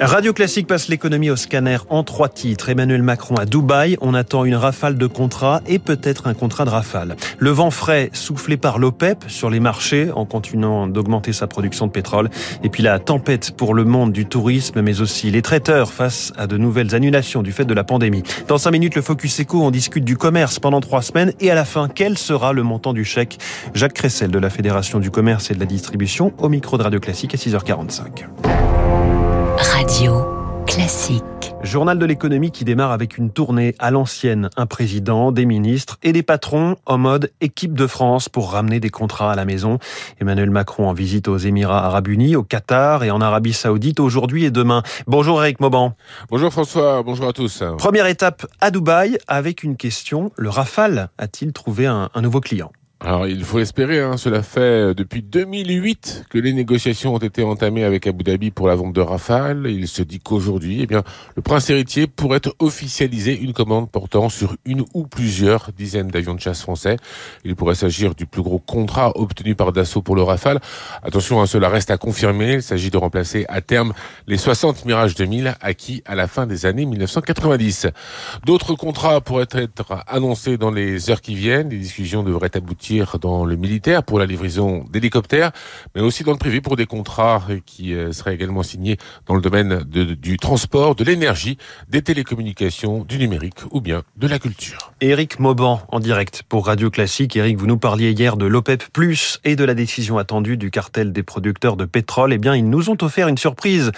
Radio Classique passe l'économie au scanner en trois titres. Emmanuel Macron à Dubaï, on attend une rafale de contrats et peut-être un contrat de rafale. Le vent frais soufflé par l'OPEP sur les marchés en continuant d'augmenter sa production de pétrole. Et puis la tempête pour le monde du tourisme, mais aussi les traiteurs face à de nouvelles annulations du fait de la pandémie. Dans cinq minutes, le Focus Eco, on discute du commerce pendant trois semaines et à la fin, quel sera le montant du chèque? Jacques Cressel de la Fédération du commerce et de la distribution au micro de Radio Classique à 6h45. Radio Classique. Journal de l'économie qui démarre avec une tournée à l'ancienne. Un président, des ministres et des patrons en mode équipe de France pour ramener des contrats à la maison. Emmanuel Macron en visite aux Émirats Arabes Unis, au Qatar et en Arabie Saoudite aujourd'hui et demain. Bonjour Eric Mauban. Bonjour François, bonjour à tous. Première étape à Dubaï avec une question. Le Rafale a-t-il trouvé un, un nouveau client? Alors il faut espérer, hein, cela fait depuis 2008 que les négociations ont été entamées avec Abu Dhabi pour la vente de Rafale. Il se dit qu'aujourd'hui, eh bien, le prince héritier pourrait officialiser une commande portant sur une ou plusieurs dizaines d'avions de chasse français. Il pourrait s'agir du plus gros contrat obtenu par Dassault pour le Rafale. Attention, hein, cela reste à confirmer. Il s'agit de remplacer à terme les 60 Mirage 2000 acquis à la fin des années 1990. D'autres contrats pourraient être annoncés dans les heures qui viennent. Les discussions devraient aboutir dans le militaire pour la livraison d'hélicoptères, mais aussi dans le privé pour des contrats qui euh, seraient également signés dans le domaine du transport, de l'énergie, des télécommunications, du numérique ou bien de la culture. Éric Mauban en direct pour Radio Classique. Éric, vous nous parliez hier de l'OPEP Plus et de la décision attendue du cartel des producteurs de pétrole. Eh bien, ils nous ont offert une surprise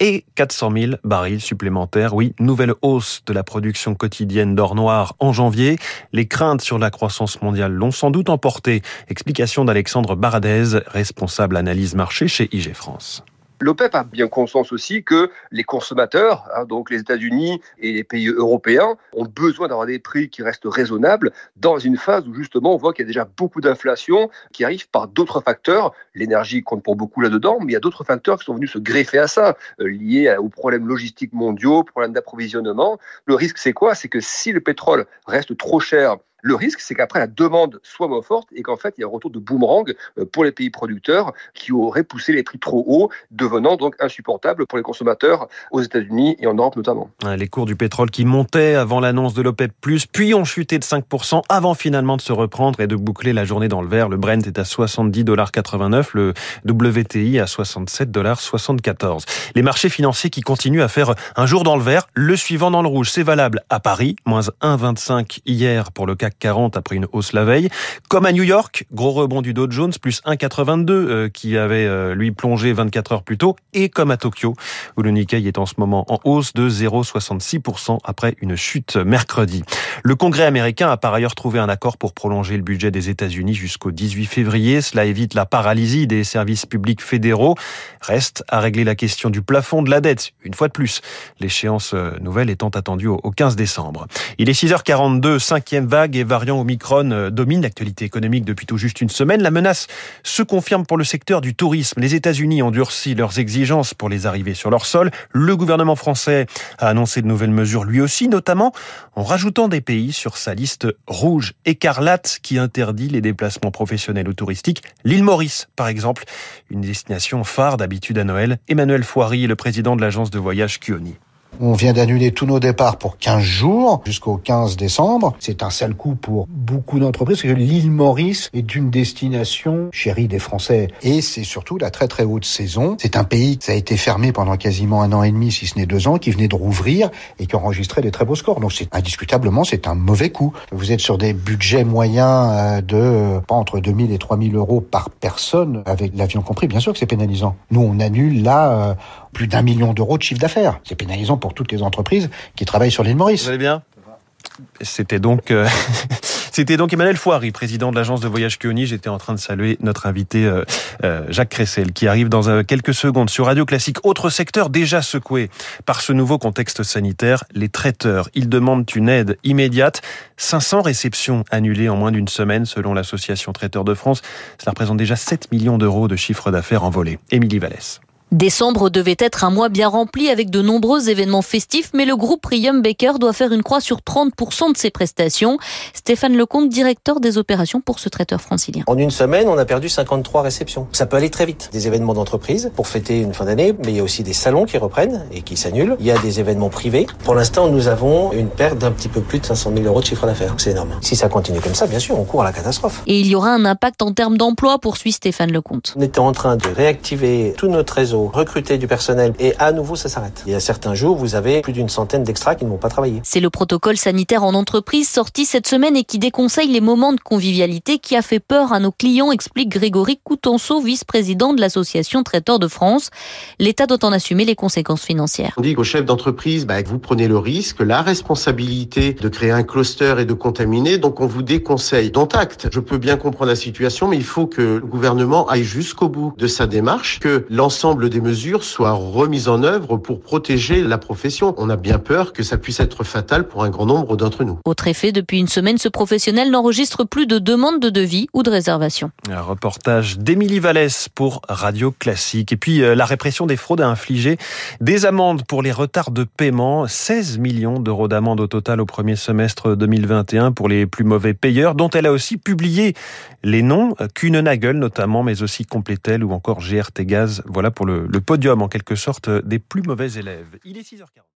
et 400 000 barils supplémentaires. Oui, nouvelle hausse de la production quotidienne d'or noir en janvier. Les craintes sur la croissance mondiale l'ont sans doute emporté. Explication d'Alexandre Baradez, responsable analyse marché chez IG France. L'OPEP a bien conscience aussi que les consommateurs, hein, donc les États-Unis et les pays européens, ont besoin d'avoir des prix qui restent raisonnables dans une phase où justement on voit qu'il y a déjà beaucoup d'inflation qui arrive par d'autres facteurs. L'énergie compte pour beaucoup là-dedans, mais il y a d'autres facteurs qui sont venus se greffer à ça, euh, liés aux problèmes logistiques mondiaux, problèmes d'approvisionnement. Le risque, c'est quoi? C'est que si le pétrole reste trop cher le risque, c'est qu'après la demande soit moins forte et qu'en fait il y a un retour de boomerang euh, pour les pays producteurs qui auraient poussé les prix trop haut, devenant donc insupportables pour les consommateurs aux États-Unis et en Europe notamment. Les cours du pétrole qui montaient avant l'annonce de l'OPEP+, puis ont chuté de 5% avant finalement de se reprendre et de boucler la journée dans le vert. Le Brent est à 70,89$, le WTI à 67,74$. Les marchés financiers qui continuent à faire un jour dans le vert, le suivant dans le rouge. C'est valable à Paris, moins 1,25 hier pour le CAC 40 après une hausse la veille. Comme à New York, gros rebond du Dow Jones, plus 1,82 euh, qui avait euh, lui plongé 24 heures plus tôt. Et comme à Tokyo, où le Nikkei est en ce moment en hausse de 0,66% après une chute mercredi. Le Congrès américain a par ailleurs trouvé un accord pour prolonger le budget des États-Unis jusqu'au 18 février. Cela évite la paralysie des services publics fédéraux. Reste à régler la question du plafond de la dette, une fois de plus. L'échéance euh, nouvelle étant attendue au 15 décembre. Il est 6h42, cinquième vague et variant Omicron euh, domine l'actualité économique depuis tout juste une semaine. La menace se confirme pour le secteur du tourisme. Les États-Unis ont durci leurs exigences pour les arrivées sur leur sol. Le gouvernement français a annoncé de nouvelles mesures lui aussi, notamment en rajoutant des pays sur sa liste rouge écarlate qui interdit les déplacements professionnels ou touristiques. L'île Maurice, par exemple, une destination phare d'habitude à Noël. Emmanuel Foiry, le président de l'agence de voyage Kioni. On vient d'annuler tous nos départs pour 15 jours jusqu'au 15 décembre. C'est un sale coup pour beaucoup d'entreprises parce que l'île Maurice est une destination chérie des Français. Et c'est surtout la très très haute saison. C'est un pays qui a été fermé pendant quasiment un an et demi, si ce n'est deux ans, qui venait de rouvrir et qui enregistrait des très beaux scores. Donc c'est indiscutablement, c'est un mauvais coup. Vous êtes sur des budgets moyens euh, de pas entre 2000 et 3000 euros par personne avec l'avion compris. Bien sûr que c'est pénalisant. Nous, on annule là euh, plus d'un million d'euros de chiffre d'affaires. C'est pénalisant pour toutes les entreprises qui travaillent sur l'île Maurice. Vous allez bien? C'était donc... Euh, C'était donc Emmanuel Foiry, président de l'agence de voyage Kioni. J'étais en train de saluer notre invité euh, euh, Jacques Cressel, qui arrive dans quelques secondes sur Radio Classique. Autre secteur déjà secoué par ce nouveau contexte sanitaire, les traiteurs. Ils demandent une aide immédiate. 500 réceptions annulées en moins d'une semaine, selon l'association Traiteurs de France. Cela représente déjà 7 millions d'euros de chiffre d'affaires envolé. Émilie Vallès. Décembre devait être un mois bien rempli avec de nombreux événements festifs, mais le groupe Rium Baker doit faire une croix sur 30% de ses prestations. Stéphane Lecomte, directeur des opérations pour ce traiteur francilien. En une semaine, on a perdu 53 réceptions. Ça peut aller très vite. Des événements d'entreprise pour fêter une fin d'année, mais il y a aussi des salons qui reprennent et qui s'annulent. Il y a des événements privés. Pour l'instant, nous avons une perte d'un petit peu plus de 500 000 euros de chiffre d'affaires. C'est énorme. Si ça continue comme ça, bien sûr, on court à la catastrophe. Et il y aura un impact en termes d'emploi, poursuit Stéphane Lecomte. On était en train de réactiver tout notre réseau, recruter du personnel et à nouveau ça s'arrête. Il y a certains jours, vous avez plus d'une centaine d'extras qui ne vont pas travailler. C'est le protocole sanitaire en entreprise sorti cette semaine et qui déconseille les moments de convivialité qui a fait peur à nos clients, explique Grégory Coutenceau, vice-président de l'association Traiteurs de France. L'État doit en assumer les conséquences financières. On dit qu'au chef d'entreprise, bah, vous prenez le risque, la responsabilité de créer un cluster et de contaminer, donc on vous déconseille. Dont acte. Je peux bien comprendre la situation, mais il faut que le gouvernement aille jusqu'au bout de sa démarche, que l'ensemble des mesures soient remise en œuvre pour protéger la profession. On a bien peur que ça puisse être fatal pour un grand nombre d'entre nous. Autre effet, depuis une semaine, ce professionnel n'enregistre plus de demandes de devis ou de réservation. Un reportage d'Émilie Vallès pour Radio Classique. Et puis, euh, la répression des fraudes a infligé des amendes pour les retards de paiement. 16 millions d'euros d'amende au total au premier semestre 2021 pour les plus mauvais payeurs, dont elle a aussi publié les noms, Kuhnenagel notamment, mais aussi Complétel ou encore GRT Gaz. Voilà pour le, podium en quelque sorte des plus mauvais élèves. Il est 6h40.